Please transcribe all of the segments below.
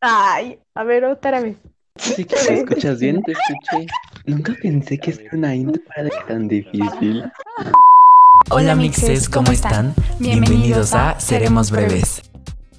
Ay, a ver, otra vez. Sí que te escuchas bien, te escuché. Nunca pensé que ser una intro era tan difícil. Hola mixes, ¿cómo están? Bienvenidos a Seremos Breves.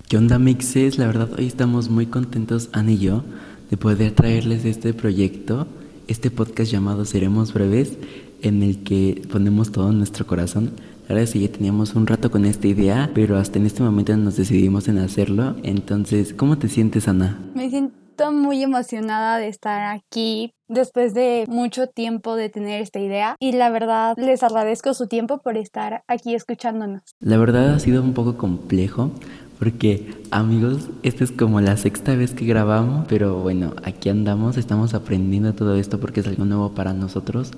¿Qué onda mixes? La verdad hoy estamos muy contentos, Ana y yo, de poder traerles este proyecto, este podcast llamado Seremos Breves, en el que ponemos todo nuestro corazón. Es que ya teníamos un rato con esta idea, pero hasta en este momento nos decidimos en hacerlo. Entonces, ¿cómo te sientes, Ana? Me siento muy emocionada de estar aquí después de mucho tiempo de tener esta idea y la verdad les agradezco su tiempo por estar aquí escuchándonos. La verdad ha sido un poco complejo porque amigos, esta es como la sexta vez que grabamos, pero bueno, aquí andamos, estamos aprendiendo todo esto porque es algo nuevo para nosotros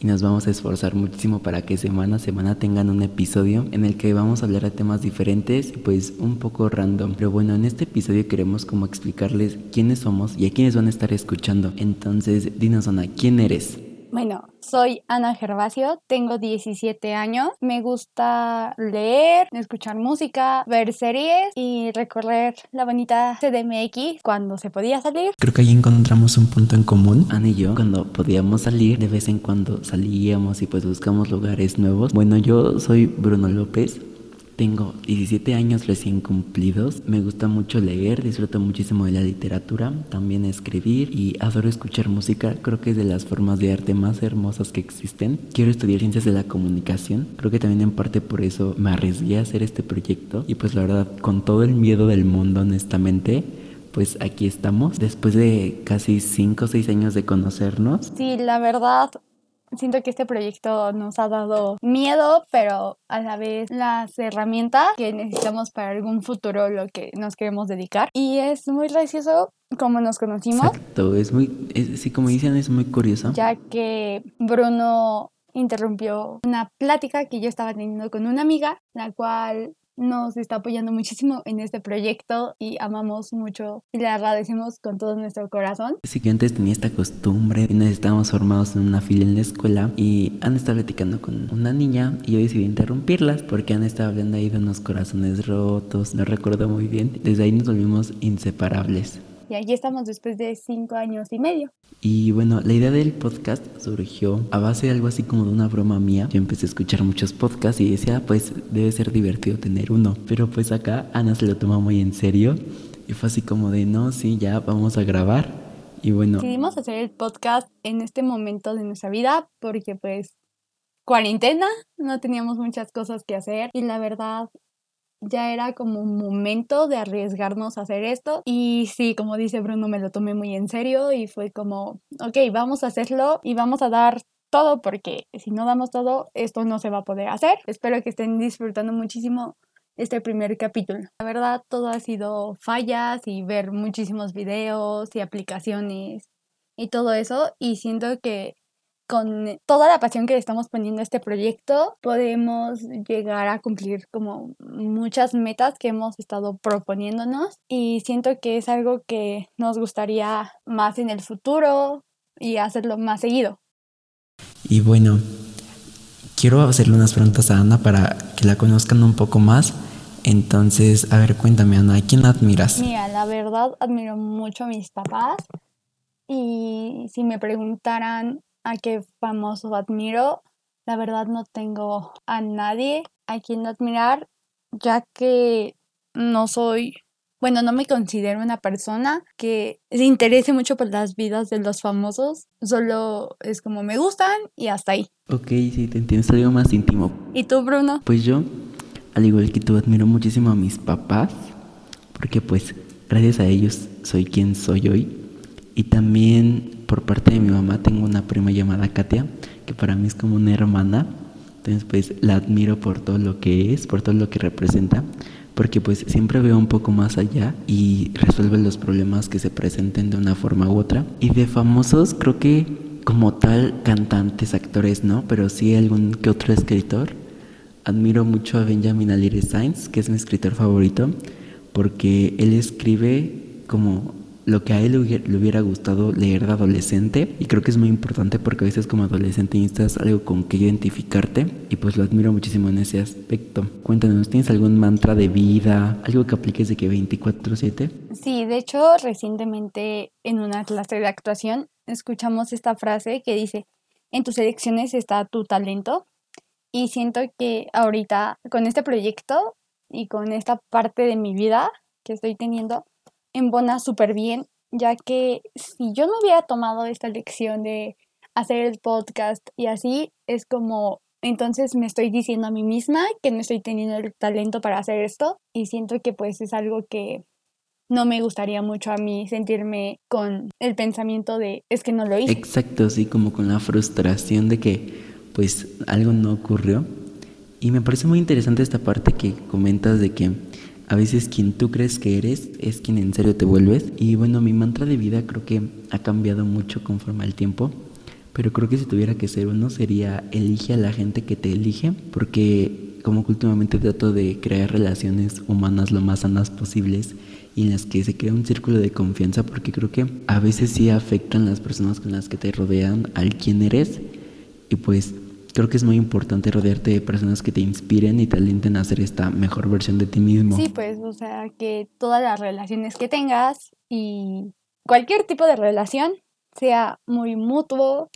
y nos vamos a esforzar muchísimo para que semana a semana tengan un episodio en el que vamos a hablar de temas diferentes, pues un poco random. Pero bueno, en este episodio queremos como explicarles quiénes somos y a quiénes van a estar escuchando. Entonces, dinos Ana, ¿quién eres? Bueno, soy Ana Gervasio, tengo 17 años, me gusta leer, escuchar música, ver series y recorrer la bonita CDMX cuando se podía salir. Creo que ahí encontramos un punto en común, Ana y yo, cuando podíamos salir, de vez en cuando salíamos y pues buscamos lugares nuevos. Bueno, yo soy Bruno López, tengo 17 años recién cumplidos. Me gusta mucho leer, disfruto muchísimo de la literatura, también escribir y adoro escuchar música. Creo que es de las formas de arte más hermosas que existen. Quiero estudiar ciencias de la comunicación. Creo que también en parte por eso me arriesgué a hacer este proyecto. Y pues la verdad, con todo el miedo del mundo, honestamente, pues aquí estamos, después de casi 5 o 6 años de conocernos. Sí, la verdad, Siento que este proyecto nos ha dado miedo, pero a la vez las herramientas que necesitamos para algún futuro lo que nos queremos dedicar. Y es muy gracioso como nos conocimos. Exacto, es muy, es, sí, como dicen, es muy curioso. Ya que Bruno interrumpió una plática que yo estaba teniendo con una amiga, la cual nos está apoyando muchísimo en este proyecto y amamos mucho y le agradecemos con todo nuestro corazón. Sí que antes tenía esta costumbre y nos estábamos formados en una fila en la escuela y han estado platicando con una niña y yo decidí interrumpirlas porque han estado hablando ahí de unos corazones rotos, no recuerdo muy bien. Desde ahí nos volvimos inseparables. Y aquí estamos después de cinco años y medio. Y bueno, la idea del podcast surgió a base de algo así como de una broma mía. Yo empecé a escuchar muchos podcasts y decía, pues debe ser divertido tener uno. Pero pues acá Ana se lo toma muy en serio y fue así como de, no, sí, ya vamos a grabar. Y bueno. Decidimos hacer el podcast en este momento de nuestra vida porque pues cuarentena, no teníamos muchas cosas que hacer y la verdad ya era como momento de arriesgarnos a hacer esto. Y sí, como dice Bruno, me lo tomé muy en serio y fue como, ok, vamos a hacerlo y vamos a dar todo porque si no damos todo, esto no se va a poder hacer. Espero que estén disfrutando muchísimo este primer capítulo. La verdad, todo ha sido fallas y ver muchísimos videos y aplicaciones y todo eso. Y siento que con toda la pasión que le estamos poniendo a este proyecto, podemos llegar a cumplir como muchas metas que hemos estado proponiéndonos y siento que es algo que nos gustaría más en el futuro y hacerlo más seguido. Y bueno, quiero hacerle unas preguntas a Ana para que la conozcan un poco más. Entonces, a ver, cuéntame, Ana, ¿a quién admiras? Mira, la verdad admiro mucho a mis papás y si me preguntaran a qué famoso admiro. La verdad no tengo a nadie a quien admirar, ya que no soy, bueno, no me considero una persona que se interese mucho por las vidas de los famosos. Solo es como me gustan y hasta ahí. Ok, sí, te entiendo, es algo más íntimo. ¿Y tú, Bruno? Pues yo, al igual que tú, admiro muchísimo a mis papás, porque pues gracias a ellos soy quien soy hoy. Y también por parte de mi mamá tengo una prima llamada Katia, que para mí es como una hermana. Entonces pues la admiro por todo lo que es, por todo lo que representa, porque pues siempre veo un poco más allá y resuelve los problemas que se presenten de una forma u otra. Y de famosos creo que como tal cantantes, actores, ¿no? Pero sí algún que otro escritor. Admiro mucho a Benjamin Alire Sainz, que es mi escritor favorito, porque él escribe como lo que a él le hubiera gustado leer de adolescente y creo que es muy importante porque a veces como adolescente necesitas algo con que identificarte y pues lo admiro muchísimo en ese aspecto. Cuéntanos, ¿tienes algún mantra de vida, algo que apliques de que 24/7? Sí, de hecho recientemente en una clase de actuación escuchamos esta frase que dice, en tus elecciones está tu talento y siento que ahorita con este proyecto y con esta parte de mi vida que estoy teniendo, embona súper bien, ya que si yo no hubiera tomado esta lección de hacer el podcast y así, es como, entonces me estoy diciendo a mí misma que no estoy teniendo el talento para hacer esto y siento que pues es algo que no me gustaría mucho a mí sentirme con el pensamiento de es que no lo hice. Exacto, así como con la frustración de que pues algo no ocurrió. Y me parece muy interesante esta parte que comentas de que a veces quien tú crees que eres es quien en serio te vuelves. Y bueno, mi mantra de vida creo que ha cambiado mucho conforme al tiempo. Pero creo que si tuviera que ser uno sería elige a la gente que te elige. Porque como que últimamente trato de crear relaciones humanas lo más sanas posibles y en las que se crea un círculo de confianza porque creo que a veces sí afectan las personas con las que te rodean al quién eres y pues creo que es muy importante rodearte de personas que te inspiren y te alienten a hacer esta mejor versión de ti mismo. Sí, pues, o sea, que todas las relaciones que tengas y cualquier tipo de relación sea muy mutuo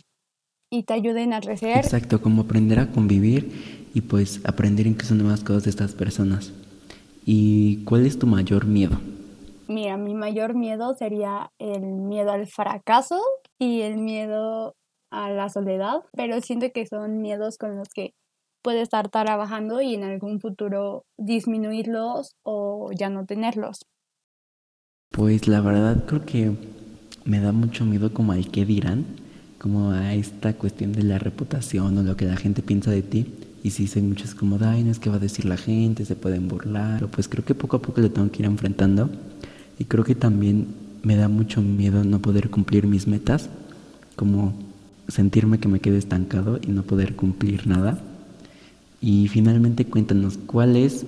y te ayuden a crecer. Exacto, como aprender a convivir y pues aprender incluso nuevas cosas de estas personas. ¿Y cuál es tu mayor miedo? Mira, mi mayor miedo sería el miedo al fracaso y el miedo a la soledad, pero siento que son miedos con los que puedes estar trabajando y en algún futuro disminuirlos o ya no tenerlos. Pues la verdad creo que me da mucho miedo como al qué dirán, como a esta cuestión de la reputación o lo que la gente piensa de ti. Y si soy mucho es como, ay, no es que va a decir la gente, se pueden burlar. Pero pues creo que poco a poco lo tengo que ir enfrentando. Y creo que también me da mucho miedo no poder cumplir mis metas, como sentirme que me quedo estancado y no poder cumplir nada. Y finalmente cuéntanos, ¿cuál es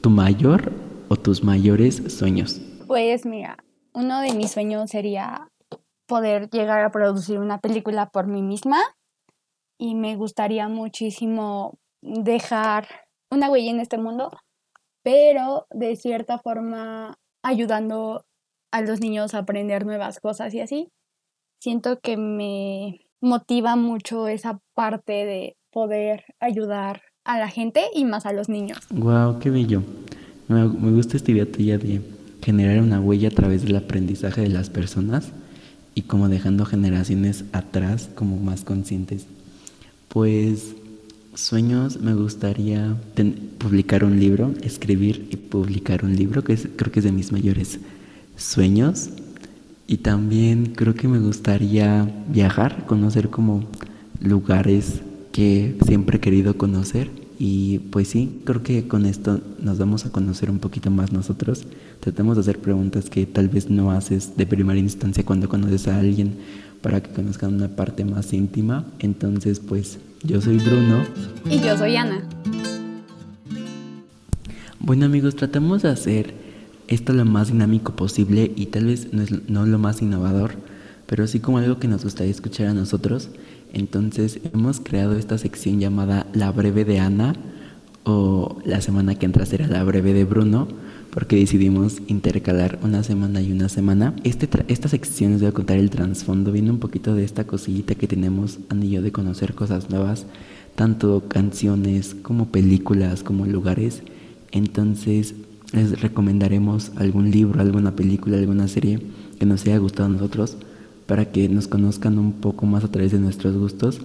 tu mayor o tus mayores sueños? Pues mira, uno de mis sueños sería poder llegar a producir una película por mí misma y me gustaría muchísimo dejar una huella en este mundo, pero de cierta forma ayudando a los niños a aprender nuevas cosas y así. Siento que me motiva mucho esa parte de poder ayudar a la gente y más a los niños. Wow, qué bello. Me, gusta esta idea tuya de generar una huella a través del aprendizaje de las personas y como dejando generaciones atrás como más conscientes. Pues sueños me gustaría publicar un libro, escribir y publicar un libro, que creo que es de mis mayores sueños. Y también creo que me gustaría viajar, conocer como lugares que siempre he querido conocer. Y pues sí, creo que con esto nos vamos a conocer un poquito más nosotros. Tratamos de hacer preguntas que tal vez no haces de primera instancia cuando conoces a alguien para que conozcan una parte más íntima. Entonces, pues yo soy Bruno. Y yo soy Ana. Bueno amigos, tratamos de hacer esto lo más dinámico posible y tal vez no, es, no lo más innovador, pero sí como algo que nos gustaría escuchar a nosotros. Entonces hemos creado esta sección llamada La Breve de Ana o la semana que entra será La Breve de Bruno porque decidimos intercalar una semana y una semana. Este esta sección les voy a contar el trasfondo, viene un poquito de esta cosillita que tenemos yo de conocer cosas nuevas, tanto canciones como películas como lugares. Entonces les recomendaremos algún libro, alguna película, alguna serie que nos haya gustado a nosotros para que nos conozcan un poco más a través de nuestros gustos.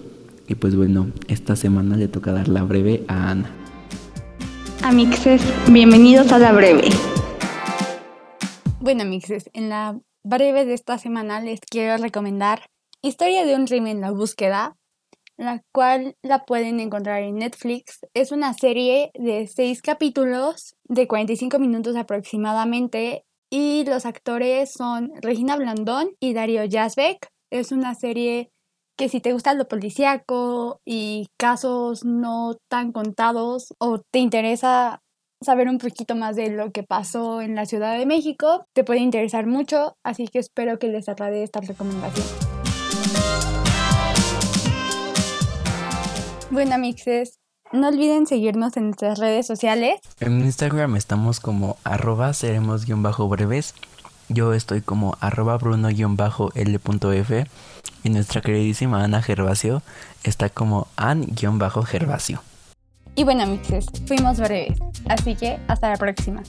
Y pues bueno, esta semana le toca dar la breve a Ana. Amixes, bienvenidos a la breve. Bueno, Amixes, en la breve de esta semana les quiero recomendar Historia de un crimen en la búsqueda la cual la pueden encontrar en Netflix. Es una serie de seis capítulos de 45 minutos aproximadamente y los actores son Regina Blandón y Darío Yazbek. Es una serie que si te gusta lo policíaco y casos no tan contados o te interesa saber un poquito más de lo que pasó en la Ciudad de México, te puede interesar mucho, así que espero que les agrade esta recomendación. Bueno, mixes, no olviden seguirnos en nuestras redes sociales. En Instagram estamos como arroba seremos-breves. Yo estoy como arroba bruno-l.f y nuestra queridísima Ana Gervasio está como an-gervasio. Y bueno, mixes, fuimos breves, así que hasta la próxima.